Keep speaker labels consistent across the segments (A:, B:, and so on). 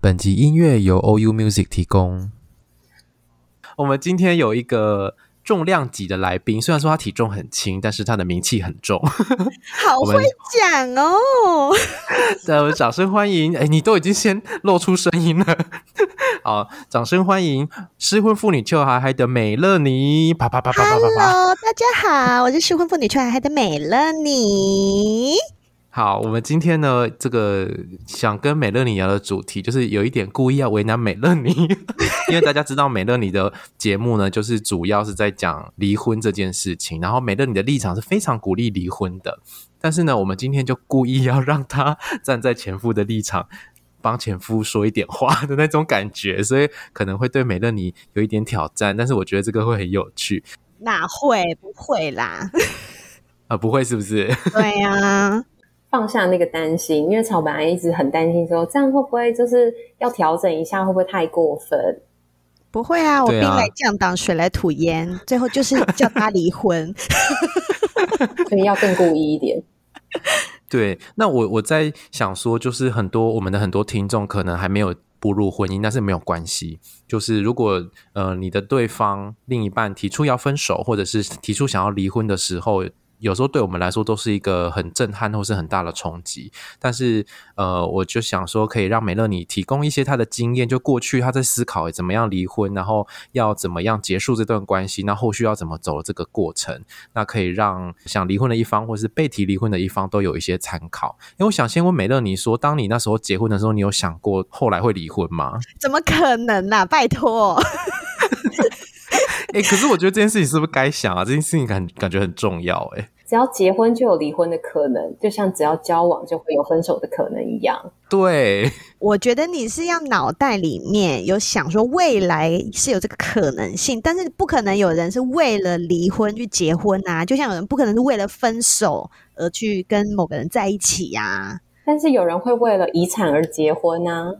A: 本集音乐由 OU Music 提供。我们今天有一个重量级的来宾，虽然说他体重很轻，但是他的名气很重。
B: 好会讲哦！
A: 对，我们掌声欢迎！哎，你都已经先露出声音了。好，掌声欢迎失婚妇女秋海海的美乐妮！啪啪啪啪啪啪啪
B: ！Hello，大家好，我是失婚妇女秋海海的美乐妮。
A: 好，我们今天呢，这个想跟美乐妮聊的主题，就是有一点故意要为难美乐妮，因为大家知道美乐妮的节目呢，就是主要是在讲离婚这件事情，然后美乐妮的立场是非常鼓励离婚的，但是呢，我们今天就故意要让她站在前夫的立场，帮前夫说一点话的那种感觉，所以可能会对美乐你有一点挑战，但是我觉得这个会很有趣。
B: 哪会？不会啦，
A: 啊，不会是不是？
B: 对呀、啊。
C: 放下那个担心，因为草本来一直很担心说，这样会不会就是要调整一下，会不会太过分？
B: 不会啊，我兵来将挡，水来土掩，最后就是叫他离婚，
C: 所以要更故意一点。
A: 对，那我我在想说，就是很多我们的很多听众可能还没有步入婚姻，但是没有关系。就是如果呃你的对方另一半提出要分手，或者是提出想要离婚的时候。有时候对我们来说都是一个很震撼或是很大的冲击，但是呃，我就想说可以让美乐你提供一些她的经验，就过去她在思考怎么样离婚，然后要怎么样结束这段关系，那后续要怎么走这个过程，那可以让想离婚的一方或是被提离婚的一方都有一些参考。因为我想先问美乐你说，当你那时候结婚的时候，你有想过后来会离婚吗？
B: 怎么可能啊，拜托！
A: 哎、欸，可是我觉得这件事情是不是该想啊？这件事情感感觉很重要，欸，哎，
C: 只要结婚就有离婚的可能，就像只要交往就会有分手的可能一样。
A: 对，
B: 我觉得你是要脑袋里面有想说未来是有这个可能性，但是不可能有人是为了离婚去结婚啊，就像有人不可能是为了分手而去跟某个人在一起呀，啊。
C: 但是有人会为了遗产而结婚呢？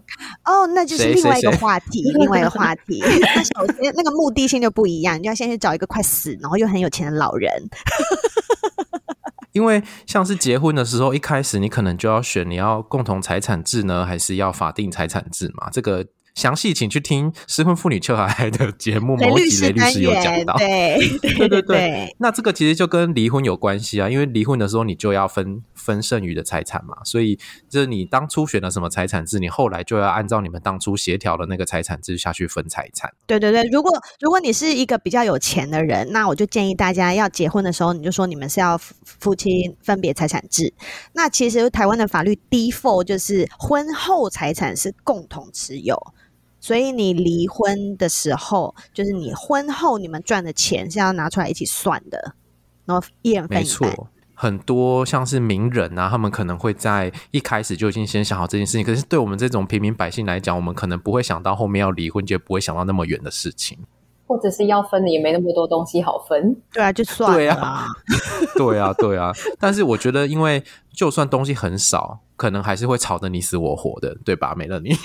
B: 哦，那就是 另外一个话题，另外一个话题。那首先，那个目的性就不一样，你就要先去找一个快死，然后又很有钱的老人。
A: 因为像是结婚的时候，一开始你可能就要选你要共同财产制呢，还是要法定财产制嘛？这个。详细请去听失婚妇女秋海海的节目，某一集雷律师有讲到。
B: 对 对对对，对，
A: 那这个其实就跟离婚有关系啊，因为离婚的时候你就要分分剩余的财产嘛，所以就是你当初选了什么财产制，你后来就要按照你们当初协调的那个财产制下去分财产。
B: 对对对，如果如果你是一个比较有钱的人，那我就建议大家要结婚的时候，你就说你们是要夫妻分别财产制。那其实台湾的法律 default 就是婚后财产是共同持有。所以你离婚的时候，就是你婚后你们赚的钱是要拿出来一起算的，然后一人分一半。没错，
A: 很多像是名人啊，他们可能会在一开始就已经先想好这件事情。可是对我们这种平民百姓来讲，我们可能不会想到后面要离婚，就不会想到那么远的事情。
C: 或者是要分的也没那么多东西好分。
B: 对啊，就算了。
A: 对啊，对啊，对啊。但是我觉得，因为就算东西很少，可能还是会吵得你死我活的，对吧？美乐妮。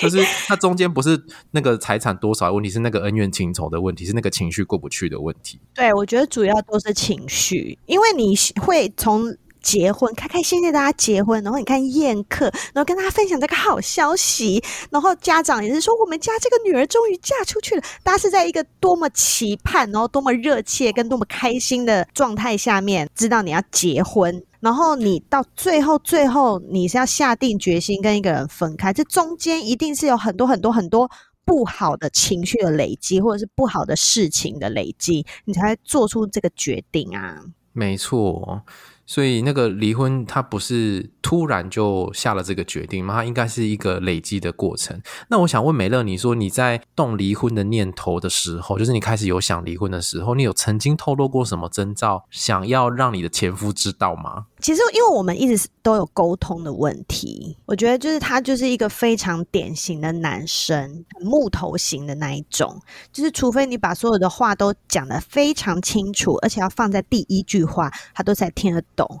A: 就是它中间不是那个财产多少的问题，是那个恩怨情仇的问题，是那个情绪过不去的问题。
B: 对，我觉得主要都是情绪，因为你会从结婚开开心心大家结婚，然后你看宴客，然后跟大家分享这个好消息，然后家长也是说我们家这个女儿终于嫁出去了，大家是在一个多么期盼，然后多么热切跟多么开心的状态下面，知道你要结婚。然后你到最后，最后你是要下定决心跟一个人分开，这中间一定是有很多很多很多不好的情绪的累积，或者是不好的事情的累积，你才会做出这个决定啊。
A: 没错，所以那个离婚，他不是突然就下了这个决定吗？他应该是一个累积的过程。那我想问美乐，你说你在动离婚的念头的时候，就是你开始有想离婚的时候，你有曾经透露过什么征兆，想要让你的前夫知道吗？
B: 其实，因为我们一直都有沟通的问题，我觉得就是他就是一个非常典型的男生，木头型的那一种，就是除非你把所有的话都讲得非常清楚，而且要放在第一句话，他都才听得懂。懂，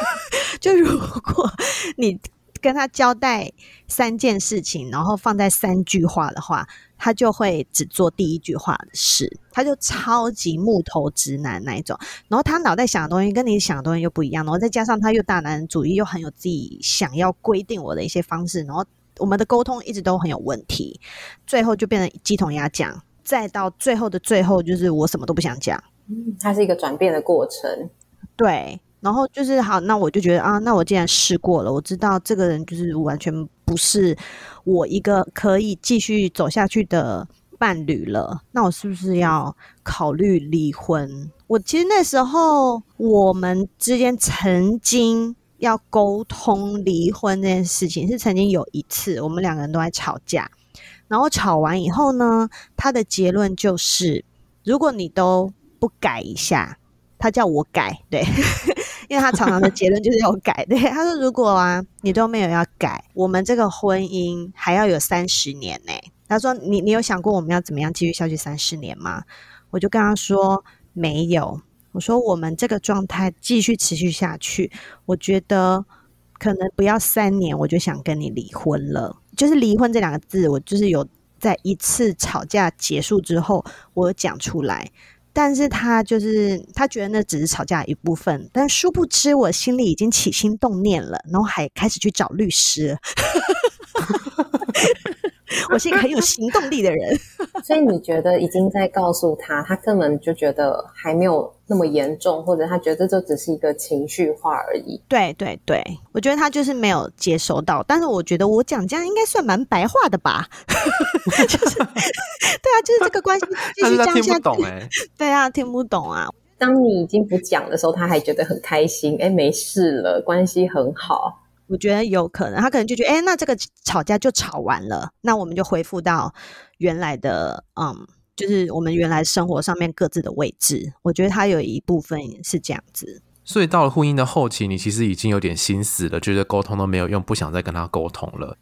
B: 就如果你跟他交代三件事情，然后放在三句话的话，他就会只做第一句话的事，他就超级木头直男那一种。然后他脑袋想的东西跟你想的东西又不一样，然后再加上他又大男人主义，又很有自己想要规定我的一些方式，然后我们的沟通一直都很有问题，最后就变成鸡同鸭讲，再到最后的最后，就是我什么都不想讲。
C: 嗯，它是一个转变的过程，
B: 对。然后就是好，那我就觉得啊，那我既然试过了，我知道这个人就是完全不是我一个可以继续走下去的伴侣了。那我是不是要考虑离婚？我其实那时候我们之间曾经要沟通离婚这件事情，是曾经有一次我们两个人都在吵架，然后吵完以后呢，他的结论就是，如果你都不改一下，他叫我改，对。因为他常常的结论就是要改，对，他说，如果啊你都没有要改，我们这个婚姻还要有三十年呢。他说，你你有想过我们要怎么样继续下去三十年吗？我就跟他说没有，我说我们这个状态继续持续下去，我觉得可能不要三年，我就想跟你离婚了。就是离婚这两个字，我就是有在一次吵架结束之后，我讲出来。但是他就是他觉得那只是吵架一部分，但殊不知我心里已经起心动念了，然后还开始去找律师。我是一个很有行动力的人，
C: 所以你觉得已经在告诉他，他根本就觉得还没有那么严重，或者他觉得这只是一个情绪化而已。
B: 对对对，我觉得他就是没有接收到，但是我觉得我讲这样应该算蛮白话的吧？就是对啊，就是这个关系继 续这样下去，听不懂欸，对啊，听不懂啊。
C: 当你已经不讲的时候，他还觉得很开心，哎，没事了，关系很好。
B: 我觉得有可能，他可能就觉得，哎，那这个吵架就吵完了，那我们就恢复到原来的，嗯，就是我们原来生活上面各自的位置。我觉得他有一部分是这样子。
A: 所以到了婚姻的后期，你其实已经有点心死了，觉得沟通都没有用，不想再跟他沟通了。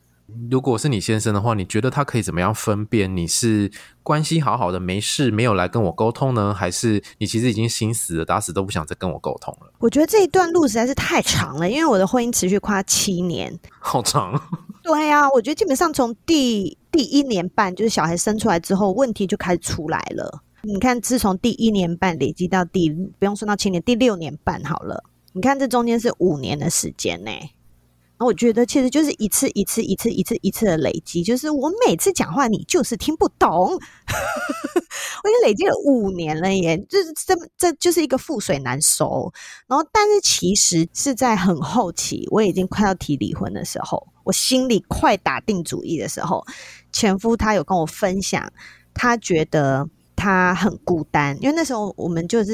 A: 如果是你先生的话，你觉得他可以怎么样分辨你是关系好好的没事没有来跟我沟通呢，还是你其实已经心死了，打死都不想再跟我沟通了？
B: 我觉得这一段路实在是太长了，因为我的婚姻持续快七年，
A: 好长。
B: 对呀、啊，我觉得基本上从第第一年半，就是小孩生出来之后，问题就开始出来了。你看，自从第一年半累积到第不用算到七年，第六年半好了，你看这中间是五年的时间呢。我觉得其实就是一次一次一次一次一次的累积，就是我每次讲话你就是听不懂，我已经累积了五年了耶，就是这这就是一个覆水难收。然后，但是其实是在很后期，我已经快要提离婚的时候，我心里快打定主意的时候，前夫他有跟我分享，他觉得。他很孤单，因为那时候我们就是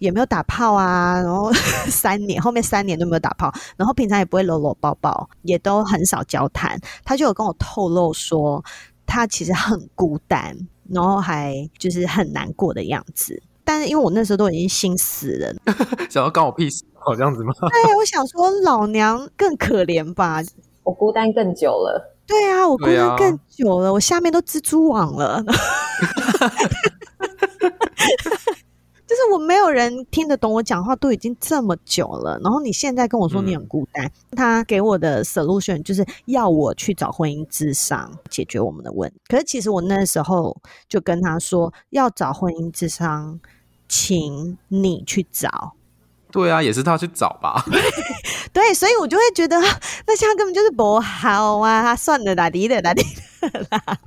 B: 也没有打炮啊，然后 三年后面三年都没有打炮，然后平常也不会搂搂抱抱，也都很少交谈。他就有跟我透露说，他其实很孤单，然后还就是很难过的样子。但是因为我那时候都已经心死了，
A: 想要关我屁事，好这样子吗？
B: 对，我想说老娘更可怜吧，
C: 我孤单更久了。
B: 对啊，我孤单更久了，啊、我下面都蜘蛛网了。就是我没有人听得懂我讲话，都已经这么久了。然后你现在跟我说你很孤单，嗯、他给我的 solution 就是要我去找婚姻智商解决我们的问题。可是其实我那时候就跟他说，要找婚姻智商，请你去找。
A: 对啊，也是他去找吧。
B: 对，所以我就会觉得，那现在根本就是不好啊！算了啦，离了啦，离了 啦。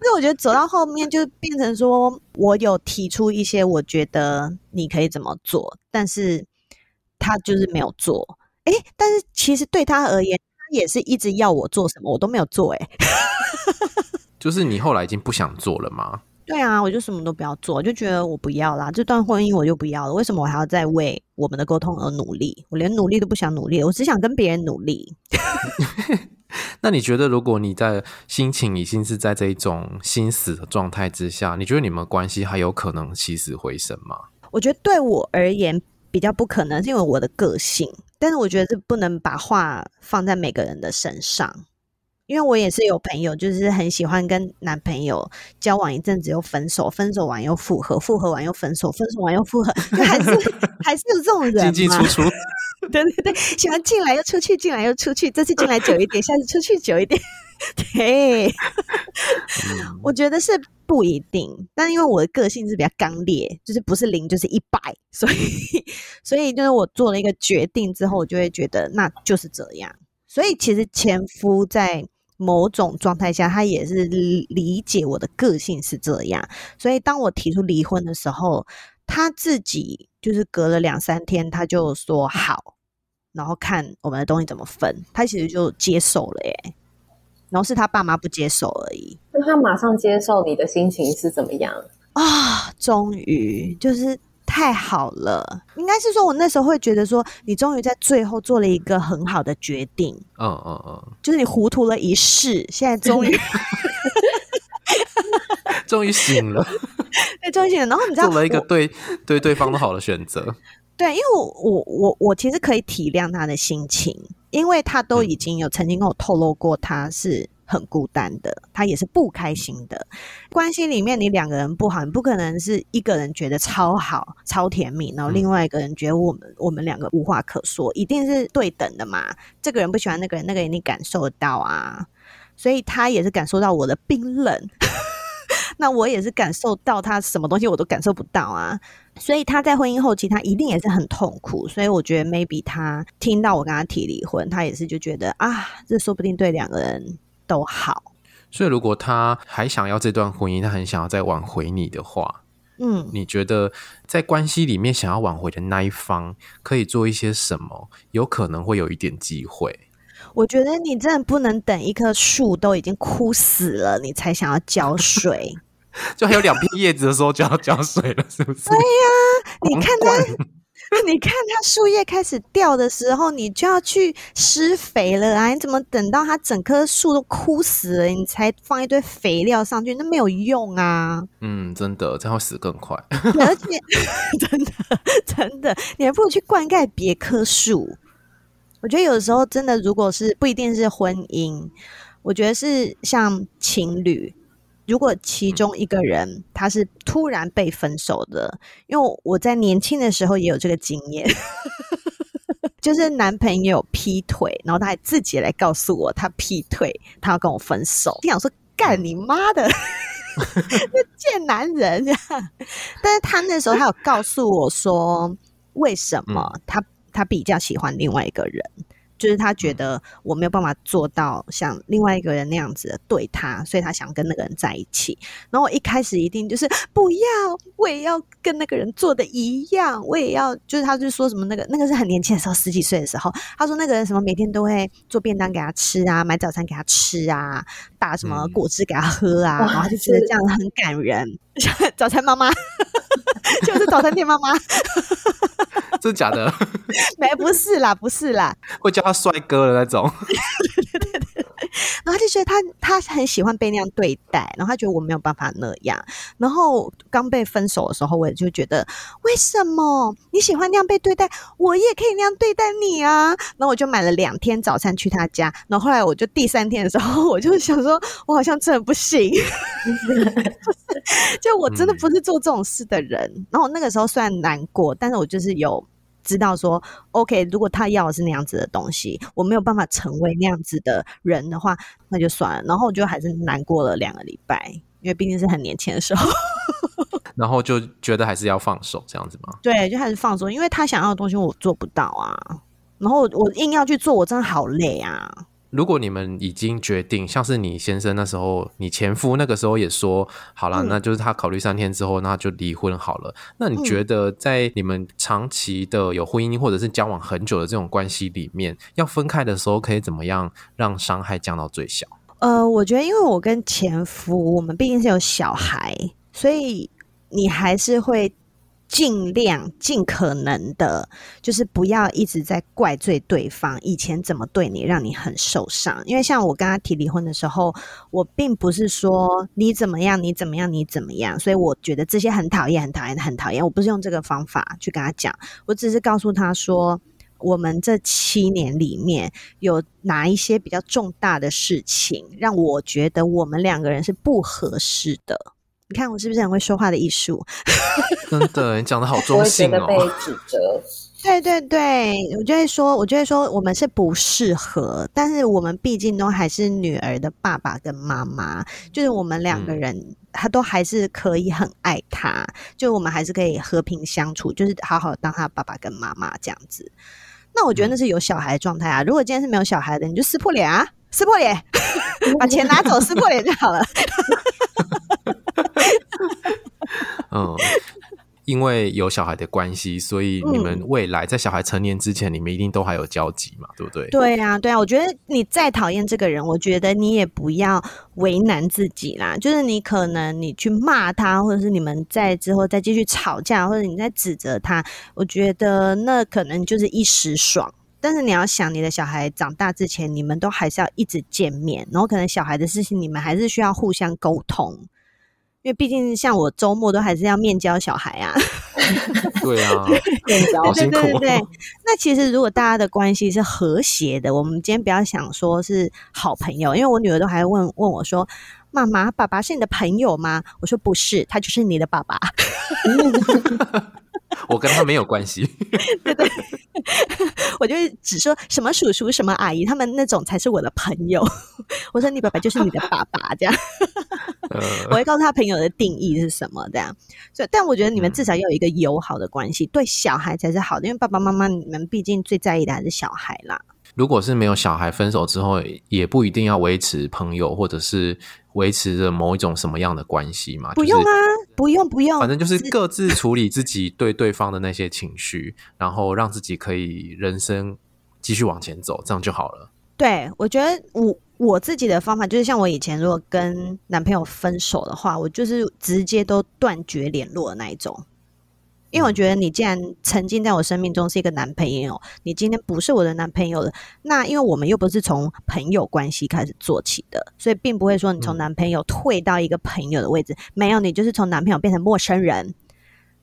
B: 所以我觉得走到后面就变成说，我有提出一些我觉得你可以怎么做，但是他就是没有做。哎，但是其实对他而言，他也是一直要我做什么，我都没有做。哎，
A: 就是你后来已经不想做了吗？
B: 对啊，我就什么都不要做，就觉得我不要啦，这段婚姻我就不要了。为什么我还要再为我们的沟通而努力，我连努力都不想努力，我只想跟别人努力。
A: 那你觉得，如果你在心情已经是在这一种心死的状态之下，你觉得你们关系还有可能起死回生吗？
B: 我觉得对我而言比较不可能，是因为我的个性。但是我觉得这不能把话放在每个人的身上。因为我也是有朋友，就是很喜欢跟男朋友交往一阵子又分手，分手完又复合，复合完又分手，分手完又复合，就还是还是有这种人
A: 进进出 出，
B: 对对对，喜欢进来又出去，进来又出去，这次进来久一点，下次出去久一点，对，嗯、我觉得是不一定，但因为我的个性是比较刚烈，就是不是零就是一百，所以所以就是我做了一个决定之后，我就会觉得那就是这样，所以其实前夫在。某种状态下，他也是理解我的个性是这样，所以当我提出离婚的时候，他自己就是隔了两三天，他就说好，然后看我们的东西怎么分，他其实就接受了耶，然后是他爸妈不接受而已。
C: 那他马上接受，你的心情是怎么样
B: 啊？终于就是。太好了，应该是说，我那时候会觉得说，你终于在最后做了一个很好的决定。
A: 嗯嗯嗯，
B: 就是你糊涂了一世，现在终于，
A: 终于醒了。
B: 对，终于醒了。然后你知道，
A: 做了一个对对对方都好的选择。
B: 对，因为我我我我其实可以体谅他的心情，因为他都已经有曾经跟我透露过，他是。很孤单的，他也是不开心的。关系里面，你两个人不好，你不可能是一个人觉得超好、超甜蜜，然后另外一个人觉得我们我们两个无话可说，一定是对等的嘛。这个人不喜欢那个人，那个人你感受得到啊，所以他也是感受到我的冰冷，那我也是感受到他什么东西我都感受不到啊。所以他在婚姻后期，他一定也是很痛苦。所以我觉得，maybe 他听到我跟他提离婚，他也是就觉得啊，这说不定对两个人。都好，
A: 所以如果他还想要这段婚姻，他很想要再挽回你的话，
B: 嗯，
A: 你觉得在关系里面想要挽回的那一方可以做一些什么？有可能会有一点机会。
B: 我觉得你真的不能等一棵树都已经枯死了，你才想要浇水，
A: 就还有两片叶子的时候就要浇水了，是不是？
B: 对呀，你看它。你看它树叶开始掉的时候，你就要去施肥了啊！你怎么等到它整棵树都枯死了，你才放一堆肥料上去？那没有用啊！
A: 嗯，真的，这样会死更快。
B: 而且，真的真的，你还不如去灌溉别棵树。我觉得有的时候真的，如果是不一定是婚姻，我觉得是像情侣。如果其中一个人他是突然被分手的，因为我在年轻的时候也有这个经验，就是男朋友劈腿，然后他还自己来告诉我他劈腿，他要跟我分手。就想说干你妈的，那贱男人！但是他那时候他有告诉我说，为什么他他比较喜欢另外一个人。就是他觉得我没有办法做到像另外一个人那样子的对他，所以他想跟那个人在一起。然后我一开始一定就是不要，我也要跟那个人做的一样，我也要。就是他就说什么那个那个是很年轻的时候，十几岁的时候，他说那个人什么每天都会做便当给他吃啊，买早餐给他吃啊，打什么果汁给他喝啊，嗯、然后他就觉得这样很感人。早餐妈妈就是早餐店妈妈。
A: 真的假的？
B: 没，不是啦，不是啦，
A: 会叫他帅哥的那种。
B: 对对对对，然后他就觉得他他很喜欢被那样对待，然后他觉得我没有办法那样。然后刚被分手的时候，我也就觉得为什么你喜欢那样被对待，我也可以那样对待你啊？然后我就买了两天早餐去他家，然后后来我就第三天的时候，我就想说，我好像真的不行，就我真的不是做这种事的人。嗯、然后我那个时候虽然难过，但是我就是有。知道说，OK，如果他要的是那样子的东西，我没有办法成为那样子的人的话，那就算了。然后我就还是难过了两个礼拜，因为毕竟是很年轻的时候。
A: 然后就觉得还是要放手这样子吗？
B: 对，就还是放手，因为他想要的东西我做不到啊。然后我硬要去做，我真的好累啊。
A: 如果你们已经决定，像是你先生那时候，你前夫那个时候也说好了，嗯、那就是他考虑三天之后，那就离婚好了。那你觉得在你们长期的有婚姻或者是交往很久的这种关系里面，要分开的时候可以怎么样让伤害降到最小？
B: 呃，我觉得因为我跟前夫，我们毕竟是有小孩，所以你还是会尽量尽可能的，就是不要一直在怪罪对方以前怎么对你，让你很受伤。因为像我跟他提离婚的时候，我并不是说你怎么样，你怎么样，你怎么样，所以我觉得这些很讨厌，很讨厌，很讨厌。我不是用这个方法去跟他讲，我只是告诉他说，我们这七年里面有哪一些比较重大的事情，让我觉得我们两个人是不合适的。你看我是不是很会说话的艺术？
A: 真的，你讲的好中性哦。
C: 被指责。
B: 对对对，我就会说，我就会说，我们是不适合，但是我们毕竟都还是女儿的爸爸跟妈妈，就是我们两个人，嗯、他都还是可以很爱他，就我们还是可以和平相处，就是好好当他爸爸跟妈妈这样子。那我觉得那是有小孩的状态啊。如果今天是没有小孩的，你就撕破脸啊，撕破脸，把钱拿走，撕破脸就好了。
A: 嗯，因为有小孩的关系，所以你们未来在小孩成年之前，你们一定都还有交集嘛，对不对？
B: 对啊，对啊。我觉得你再讨厌这个人，我觉得你也不要为难自己啦。就是你可能你去骂他，或者是你们在之后再继续吵架，或者你在指责他，我觉得那可能就是一时爽。但是你要想，你的小孩长大之前，你们都还是要一直见面，然后可能小孩的事情，你们还是需要互相沟通。因为毕竟像我周末都还是要面交小孩啊，
A: 对啊，
C: 面交
B: 对对对对。那其实如果大家的关系是和谐的，我们今天不要想说是好朋友，因为我女儿都还问问我说：“妈妈，爸爸是你的朋友吗？”我说：“不是，他就是你的爸爸。”
A: 我跟他没有关系，
B: 对对，我就只说什么叔叔、什么阿姨，他们那种才是我的朋友。我说你爸爸就是你的爸爸，这样。我会告诉他朋友的定义是什么，这样。所以，但我觉得你们至少要有一个友好的关系，对小孩才是好的，因为爸爸妈妈你们毕竟最在意的还是小孩啦。
A: 如果是没有小孩，分手之后也不一定要维持朋友，或者是维持着某一种什么样的关系嘛？
B: 不用啊，不用不用，
A: 反正就是各自处理自己对对方的那些情绪，然后让自己可以人生继续往前走，这样就好了。
B: 对，我觉得我我自己的方法就是，像我以前如果跟男朋友分手的话，我就是直接都断绝联络的那一种。因为我觉得你既然曾经在我生命中是一个男朋友，你今天不是我的男朋友了，那因为我们又不是从朋友关系开始做起的，所以并不会说你从男朋友退到一个朋友的位置，嗯、没有，你就是从男朋友变成陌生人，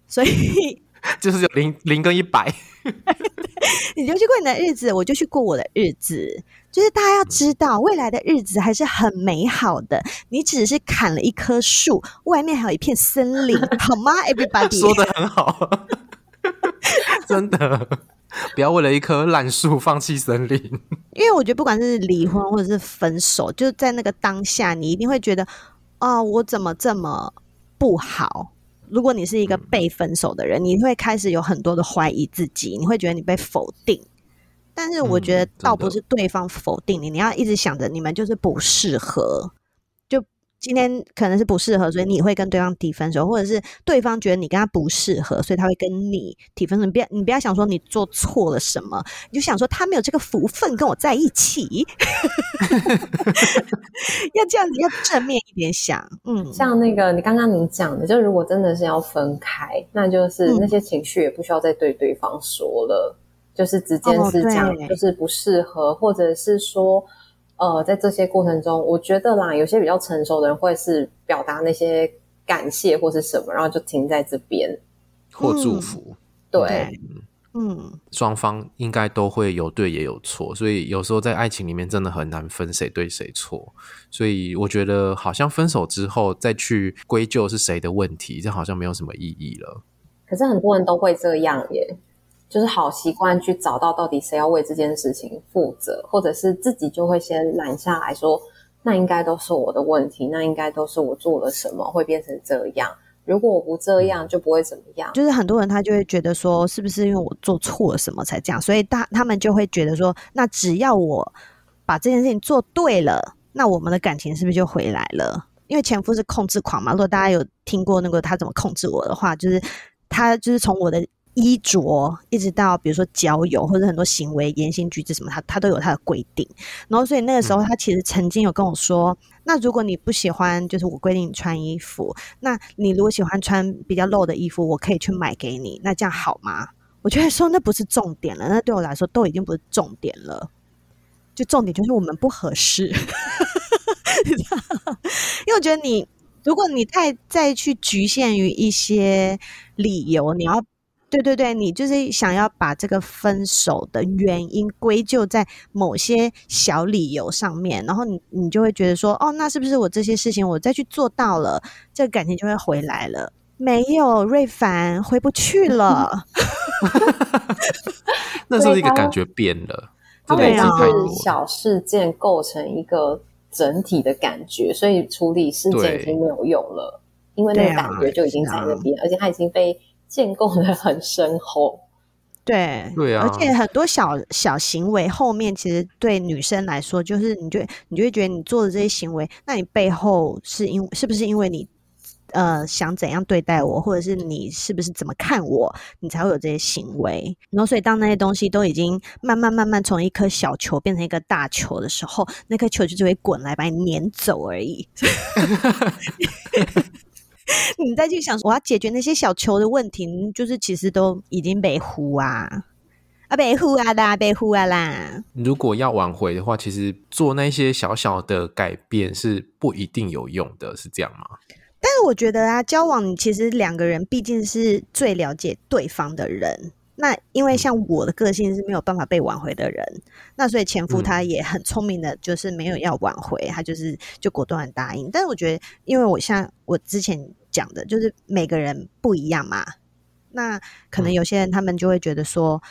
B: 所以
A: 就是有零零跟一百，
B: 你就去过你的日子，我就去过我的日子。就是大家要知道，未来的日子还是很美好的。你只是砍了一棵树，外面还有一片森林，好吗？Everybody
A: 说的很好，真的，不要为了一棵烂树放弃森林。
B: 因为我觉得，不管是离婚或者是分手，就在那个当下，你一定会觉得，哦，我怎么这么不好？如果你是一个被分手的人，你会开始有很多的怀疑自己，你会觉得你被否定。但是我觉得倒不是对方否定你，嗯、你要一直想着你们就是不适合。就今天可能是不适合，所以你会跟对方提分手，或者是对方觉得你跟他不适合，所以他会跟你提分手。你不要，你不要想说你做错了什么，你就想说他没有这个福分跟我在一起。要这样子，要正面一点想。嗯，
C: 像那个你刚刚你讲的，就如果真的是要分开，那就是那些情绪也不需要再对对方说了。就是直接是讲，就是不适合，或者是说，呃，在这些过程中，我觉得啦，有些比较成熟的人会是表达那些感谢或是什么，然后就停在这边
A: 或祝福。
C: 嗯、对，
B: 嗯，
A: 双方应该都会有对也有错，所以有时候在爱情里面真的很难分谁对谁错。所以我觉得，好像分手之后再去归咎是谁的问题，这好像没有什么意义了。
C: 可是很多人都会这样耶。就是好习惯去找到到底谁要为这件事情负责，或者是自己就会先揽下来说，那应该都是我的问题，那应该都是我做了什么会变成这样。如果我不这样，就不会怎么样。
B: 就是很多人他就会觉得说，是不是因为我做错了什么才这样？所以大他们就会觉得说，那只要我把这件事情做对了，那我们的感情是不是就回来了？因为前夫是控制狂嘛。如果大家有听过那个他怎么控制我的话，就是他就是从我的。衣着，一直到比如说交友或者很多行为、言行举止什么，他他都有他的规定。然后，所以那个时候他其实曾经有跟我说：“嗯、那如果你不喜欢，就是我规定你穿衣服，那你如果喜欢穿比较露的衣服，我可以去买给你，那这样好吗？”我觉得说那不是重点了，那对我来说都已经不是重点了。就重点就是我们不合适，因为我觉得你，如果你太再去局限于一些理由，你要对对对，你就是想要把这个分手的原因归咎在某些小理由上面，然后你你就会觉得说，哦，那是不是我这些事情我再去做到了，这个感情就会回来了？没有，瑞凡回不去了。
A: 那时候一个感觉变了？
C: 他每次小事件构成一个整体的感觉，所以处理事件已经没有用了，因为那个感觉就已经在那边，而且它已经被建构的很深厚。
B: 对，
A: 对啊，
B: 而且很多小小行为后面，其实对女生来说，就是你就你就会觉得你做的这些行为，那你背后是因是不是因为你？呃，想怎样对待我，或者是你是不是怎么看我，你才会有这些行为。然后，所以当那些东西都已经慢慢慢慢从一颗小球变成一个大球的时候，那颗球就只会滚来把你撵走而已。你再去想，我要解决那些小球的问题，就是其实都已经被呼啊啊被呼啊啦，被呼啊啦。
A: 如果要挽回的话，其实做那些小小的改变是不一定有用的，是这样吗？
B: 但是我觉得啊，交往其实两个人毕竟是最了解对方的人。那因为像我的个性是没有办法被挽回的人，那所以前夫他也很聪明的，就是没有要挽回，他就是就果断答应。但是我觉得，因为我像我之前讲的，就是每个人不一样嘛。那可能有些人他们就会觉得说，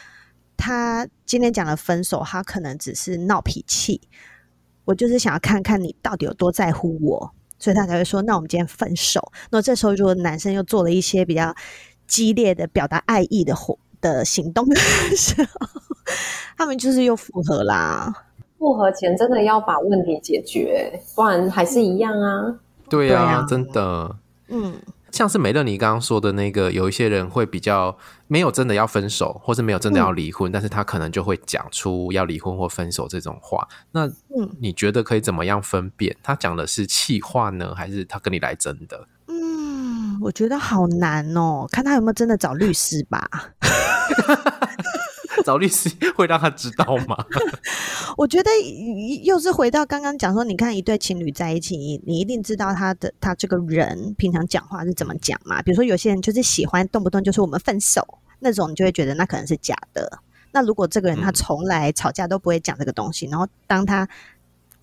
B: 他今天讲了分手，他可能只是闹脾气。我就是想要看看你到底有多在乎我。所以他才会说：“那我们今天分手。”那这时候，如果男生又做了一些比较激烈的表达爱意的活的行动的时候，他们就是又复合啦。
C: 复合前真的要把问题解决，不然还是一样啊。
A: 对呀、啊，啊、真的。
B: 嗯。
A: 像是梅乐你刚刚说的那个，有一些人会比较没有真的要分手，或是没有真的要离婚，嗯、但是他可能就会讲出要离婚或分手这种话。那你觉得可以怎么样分辨？他讲的是气话呢，还是他跟你来真的？
B: 嗯，我觉得好难哦，看他有没有真的找律师吧。
A: 找律师会让他知道吗？
B: 我觉得又是回到刚刚讲说，你看一对情侣在一起，你你一定知道他的他这个人平常讲话是怎么讲嘛？比如说有些人就是喜欢动不动就说我们分手那种，你就会觉得那可能是假的。那如果这个人他从来吵架都不会讲这个东西，嗯、然后当他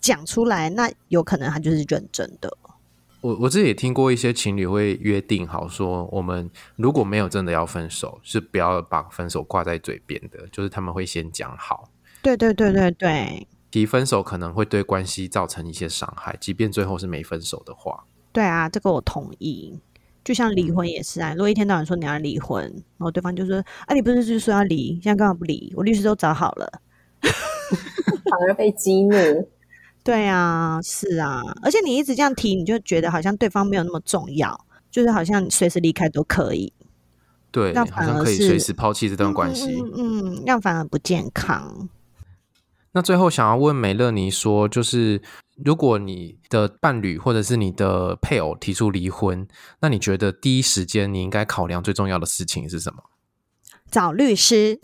B: 讲出来，那有可能他就是认真的。
A: 我我自己也听过一些情侣会约定好说，我们如果没有真的要分手，是不要把分手挂在嘴边的，就是他们会先讲好。
B: 对对对对对，
A: 提分手可能会对关系造成一些伤害，即便最后是没分手的话。
B: 对啊，这个我同意。就像离婚也是啊，如果一天到晚说你要离婚，然后对方就说啊，你不是就说要离，现在干嘛不离？我律师都找好了，
C: 反而被激怒。
B: 对啊，是啊，而且你一直这样提，你就觉得好像对方没有那么重要，就是好像随时离开都可以。
A: 对，那反而是可以随时抛弃这段关系。
B: 嗯，嗯，嗯，那反而不健康。
A: 那最后想要问美乐妮说，就是如果你的伴侣或者是你的配偶提出离婚，那你觉得第一时间你应该考量最重要的事情是什么？
B: 找律师。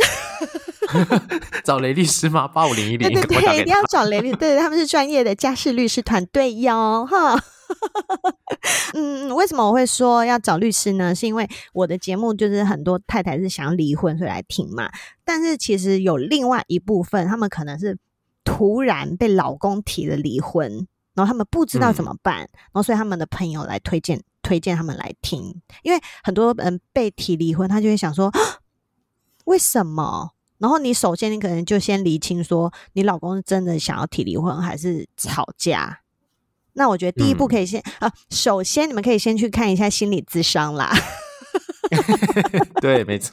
A: 找雷律师吗？八五零一零，
B: 对对对，一定要找雷律，对，他们是专业的家事律师团队哟，哈。嗯，为什么我会说要找律师呢？是因为我的节目就是很多太太是想要离婚，所以来听嘛。但是其实有另外一部分，他们可能是突然被老公提了离婚，然后他们不知道怎么办，嗯、然后所以他们的朋友来推荐推荐他们来听。因为很多人被提离婚，他就会想说，为什么？然后你首先，你可能就先厘清说，你老公是真的想要提离婚，还是吵架？那我觉得第一步可以先、嗯、啊，首先你们可以先去看一下心理咨商啦。
A: 对，没错。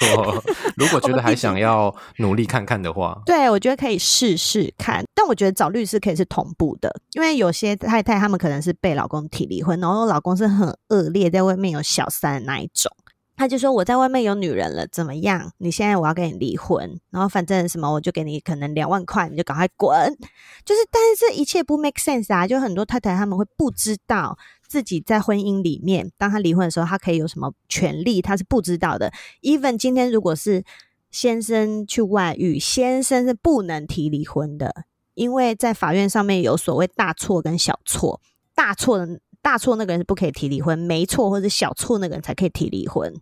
A: 如果觉得还想要努力看看的话，
B: 对，我觉得可以试试看。但我觉得找律师可以是同步的，因为有些太太他们可能是被老公提离婚，然后老公是很恶劣，在外面有小三的那一种。他就说我在外面有女人了，怎么样？你现在我要跟你离婚，然后反正什么我就给你可能两万块，你就赶快滚。就是，但是一切不 make sense 啊！就很多太太他们会不知道自己在婚姻里面，当他离婚的时候，他可以有什么权利，他是不知道的。Even 今天如果是先生去外遇，先生是不能提离婚的，因为在法院上面有所谓大错跟小错，大错的。大错那个人是不可以提离婚，没错或者小错那个人才可以提离婚。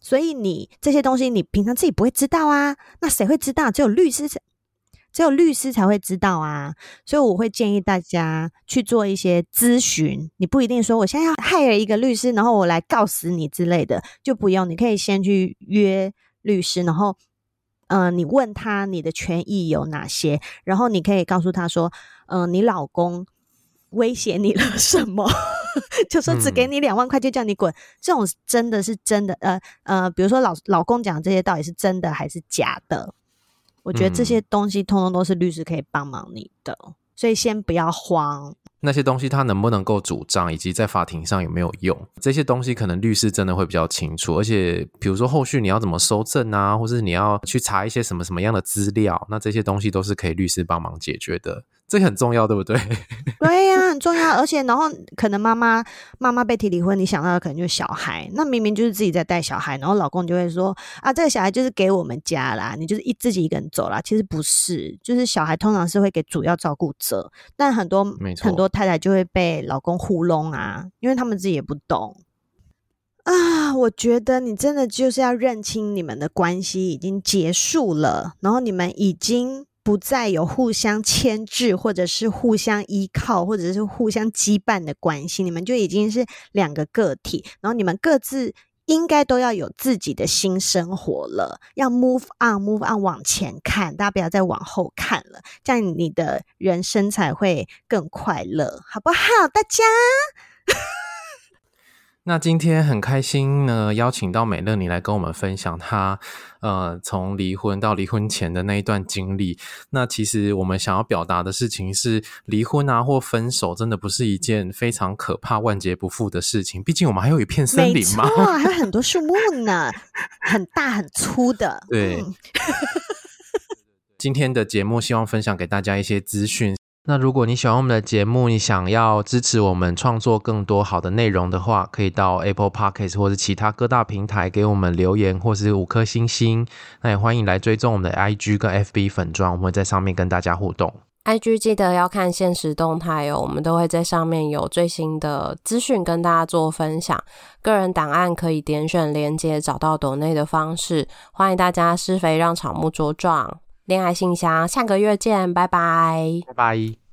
B: 所以你这些东西，你平常自己不会知道啊，那谁会知道？只有律师才，只有律师才会知道啊。所以我会建议大家去做一些咨询。你不一定说我现在要害了一个律师，然后我来告死你之类的，就不用。你可以先去约律师，然后，嗯、呃，你问他你的权益有哪些，然后你可以告诉他说，嗯、你老公。威胁你了什么？就说只给你两万块就叫你滚，嗯、这种真的是真的？呃呃，比如说老老公讲这些到底是真的还是假的？我觉得这些东西通通都是律师可以帮忙你的，所以先不要慌。
A: 那些东西他能不能够主张，以及在法庭上有没有用？这些东西可能律师真的会比较清楚。而且比如说后续你要怎么收证啊，或是你要去查一些什么什么样的资料，那这些东西都是可以律师帮忙解决的。这个很重要，对不对？
B: 对呀、啊，很重要。而且，然后可能妈妈妈妈被提离婚，你想到的可能就是小孩。那明明就是自己在带小孩，然后老公就会说：“啊，这个小孩就是给我们家啦，你就是一自己一个人走啦。”其实不是，就是小孩通常是会给主要照顾者，但很多很多太太就会被老公糊弄啊，因为他们自己也不懂啊。我觉得你真的就是要认清你们的关系已经结束了，然后你们已经。不再有互相牵制，或者是互相依靠，或者是互相羁绊的关系，你们就已经是两个个体，然后你们各自应该都要有自己的新生活了，要 move on，move on 往前看，大家不要再往后看了，这样你的人生才会更快乐，好不好？大家。
A: 那今天很开心呢，邀请到美乐你来跟我们分享她，呃，从离婚到离婚前的那一段经历。那其实我们想要表达的事情是，离婚啊或分手真的不是一件非常可怕、万劫不复的事情。毕竟我们还有一片森林嘛，
B: 还有很多树木呢，很大很粗的。
A: 对。嗯、今天的节目希望分享给大家一些资讯。那如果你喜欢我们的节目，你想要支持我们创作更多好的内容的话，可以到 Apple Podcast 或是其他各大平台给我们留言，或是五颗星星。那也欢迎来追踪我们的 IG 跟 FB 粉专，我们会在上面跟大家互动。
D: IG 记得要看限时动态哦，我们都会在上面有最新的资讯跟大家做分享。个人档案可以点选连接找到抖内的方式。欢迎大家施肥让草木茁壮。恋爱信箱，下个月见，拜拜，
A: 拜拜。